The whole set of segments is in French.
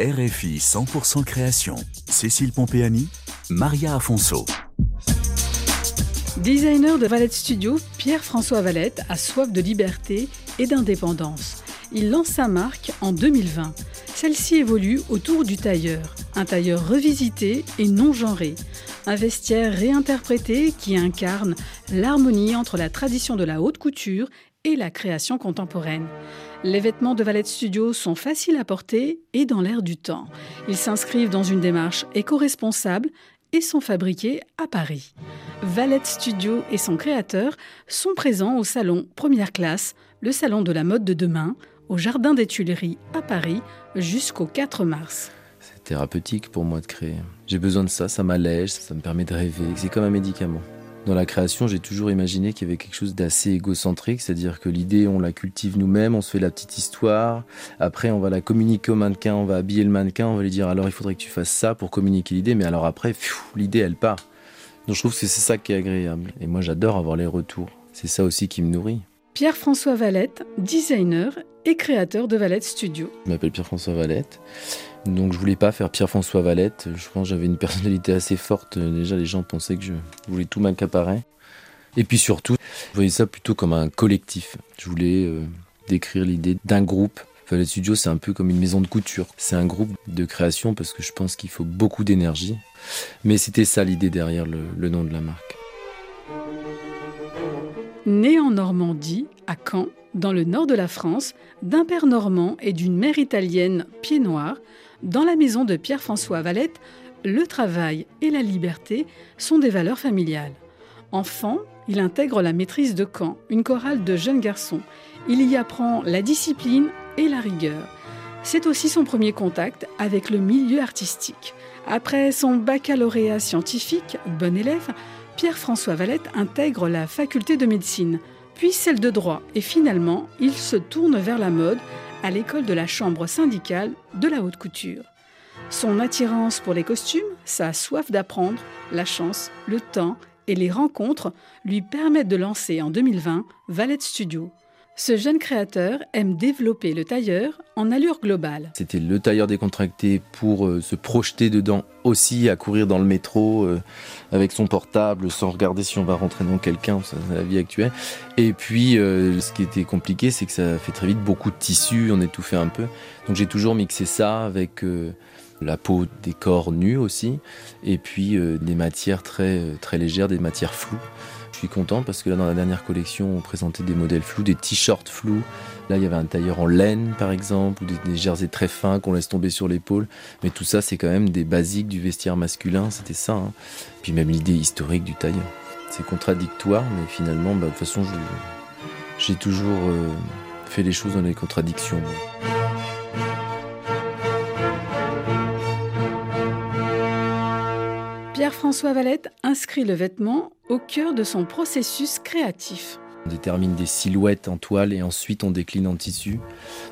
RFI 100% création. Cécile Pompéani, Maria Afonso. Designer de Valette Studio, Pierre-François Valette a soif de liberté et d'indépendance. Il lance sa marque en 2020. Celle-ci évolue autour du tailleur, un tailleur revisité et non genré, un vestiaire réinterprété qui incarne l'harmonie entre la tradition de la haute couture et la création contemporaine. Les vêtements de Valette Studio sont faciles à porter et dans l'air du temps. Ils s'inscrivent dans une démarche éco-responsable et sont fabriqués à Paris. Valette Studio et son créateur sont présents au salon Première Classe, le salon de la mode de demain, au Jardin des Tuileries à Paris jusqu'au 4 mars. C'est thérapeutique pour moi de créer. J'ai besoin de ça, ça m'allège, ça me permet de rêver. C'est comme un médicament. Dans la création, j'ai toujours imaginé qu'il y avait quelque chose d'assez égocentrique, c'est-à-dire que l'idée, on la cultive nous-mêmes, on se fait la petite histoire, après on va la communiquer au mannequin, on va habiller le mannequin, on va lui dire alors il faudrait que tu fasses ça pour communiquer l'idée, mais alors après, l'idée elle part. Donc je trouve que c'est ça qui est agréable. Et moi j'adore avoir les retours. C'est ça aussi qui me nourrit. Pierre-François Valette, designer et créateur de Valette Studio. Je m'appelle Pierre-François Valette. Donc je voulais pas faire Pierre-François Valette. Je pense que j'avais une personnalité assez forte. Déjà les gens pensaient que je voulais tout m'accaparer. Et puis surtout, je voyais ça plutôt comme un collectif. Je voulais euh, décrire l'idée d'un groupe. Valette Studio, c'est un peu comme une maison de couture. C'est un groupe de création parce que je pense qu'il faut beaucoup d'énergie. Mais c'était ça l'idée derrière le, le nom de la marque. Né en Normandie, à Caen, dans le nord de la France, d'un père normand et d'une mère italienne pied noir, dans la maison de Pierre-François Valette, le travail et la liberté sont des valeurs familiales. Enfant, il intègre la maîtrise de Caen, une chorale de jeunes garçons. Il y apprend la discipline et la rigueur. C'est aussi son premier contact avec le milieu artistique. Après son baccalauréat scientifique, bon élève, Pierre-François Valette intègre la faculté de médecine, puis celle de droit, et finalement, il se tourne vers la mode à l'école de la chambre syndicale de la haute couture. Son attirance pour les costumes, sa soif d'apprendre, la chance, le temps et les rencontres lui permettent de lancer en 2020 Valette Studio. Ce jeune créateur aime développer le tailleur en allure globale. C'était le tailleur décontracté pour euh, se projeter dedans aussi, à courir dans le métro euh, avec son portable sans regarder si on va rentrer dans quelqu'un, c'est la vie actuelle. Et puis euh, ce qui était compliqué, c'est que ça fait très vite beaucoup de tissus, on étouffait un peu. Donc j'ai toujours mixé ça avec la peau des corps nus aussi, et puis des matières très, très légères, des matières floues. Je suis content parce que là, dans la dernière collection, on présentait des modèles flous, des t-shirts flous. Là, il y avait un tailleur en laine, par exemple, ou des, jerseys très fins qu'on laisse tomber sur l'épaule. Mais tout ça, c'est quand même des basiques du vestiaire masculin. C'était ça. Hein. Puis même l'idée historique du tailleur. C'est contradictoire, mais finalement, bah, de toute façon, j'ai toujours euh, fait les choses dans les contradictions. Pierre-François Valette inscrit le vêtement au cœur de son processus créatif. On détermine des silhouettes en toile et ensuite on décline en tissu.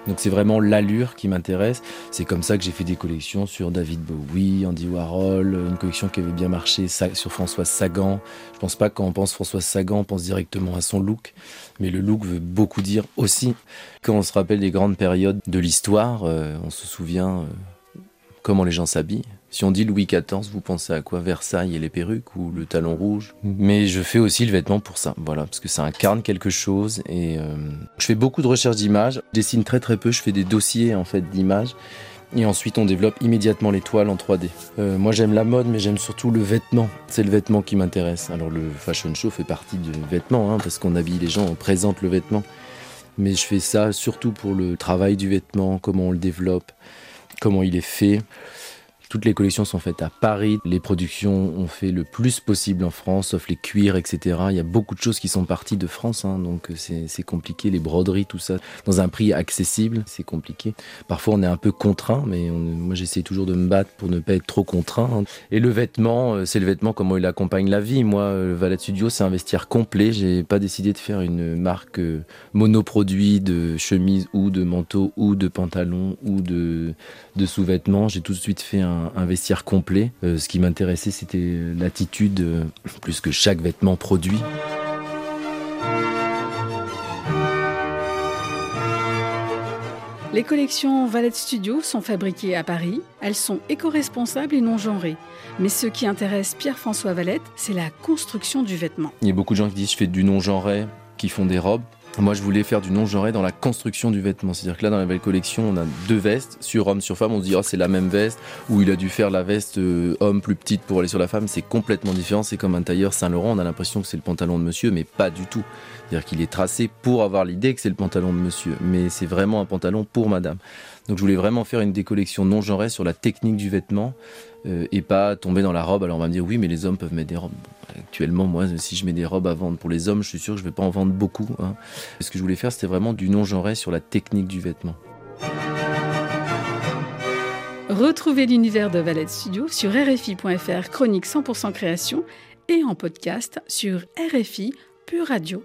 Donc c'est vraiment l'allure qui m'intéresse. C'est comme ça que j'ai fait des collections sur David Bowie, Andy Warhol, une collection qui avait bien marché sur Françoise Sagan. Je pense pas quand on pense Françoise Sagan, on pense directement à son look, mais le look veut beaucoup dire aussi. Quand on se rappelle des grandes périodes de l'histoire, euh, on se souvient euh, comment les gens s'habillent. Si on dit Louis XIV, vous pensez à quoi? Versailles et les perruques ou le talon rouge? Mais je fais aussi le vêtement pour ça, voilà, parce que ça incarne quelque chose. Et euh, je fais beaucoup de recherches d'images. Je dessine très très peu. Je fais des dossiers en fait d'images. Et ensuite, on développe immédiatement les toiles en 3D. Euh, moi, j'aime la mode, mais j'aime surtout le vêtement. C'est le vêtement qui m'intéresse. Alors, le fashion show fait partie du vêtement, hein, parce qu'on habille les gens, on présente le vêtement. Mais je fais ça surtout pour le travail du vêtement, comment on le développe, comment il est fait. Toutes les collections sont faites à Paris. Les productions ont fait le plus possible en France, sauf les cuirs, etc. Il y a beaucoup de choses qui sont parties de France, hein, donc c'est compliqué. Les broderies, tout ça, dans un prix accessible, c'est compliqué. Parfois, on est un peu contraint, mais moi, j'essaie toujours de me battre pour ne pas être trop contraint. Hein. Et le vêtement, euh, c'est le vêtement comment il accompagne la vie. Moi, le euh, Valet Studio, c'est un vestiaire complet. J'ai pas décidé de faire une marque euh, monoproduit de chemise ou de manteau ou de pantalon ou de, de sous-vêtements. J'ai tout de suite fait un un, vestiaire complet. Euh, ce qui m'intéressait, c'était l'attitude euh, plus que chaque vêtement produit. Les collections Valette Studio sont fabriquées à Paris. Elles sont éco-responsables et non genrées. Mais ce qui intéresse Pierre-François Valette, c'est la construction du vêtement. Il y a beaucoup de gens qui disent je fais du non genré, qui font des robes. Moi, je voulais faire du non-genré dans la construction du vêtement. C'est-à-dire que là, dans la belle collection, on a deux vestes, sur homme, sur femme. On se dit, oh, c'est la même veste, ou il a dû faire la veste euh, homme plus petite pour aller sur la femme. C'est complètement différent. C'est comme un tailleur Saint-Laurent. On a l'impression que c'est le pantalon de monsieur, mais pas du tout. C'est-à-dire qu'il est tracé pour avoir l'idée que c'est le pantalon de monsieur. Mais c'est vraiment un pantalon pour madame. Donc, je voulais vraiment faire une décollection non-genrée sur la technique du vêtement euh, et pas tomber dans la robe. Alors, on va me dire, oui, mais les hommes peuvent mettre des robes actuellement, moi, si je mets des robes à vendre pour les hommes, je suis sûr que je ne vais pas en vendre beaucoup. Hein. Ce que je voulais faire, c'était vraiment du non-genré sur la technique du vêtement. Retrouvez l'univers de Valette Studio sur RFI.fr, chronique 100% création, et en podcast sur RFI Pure Radio.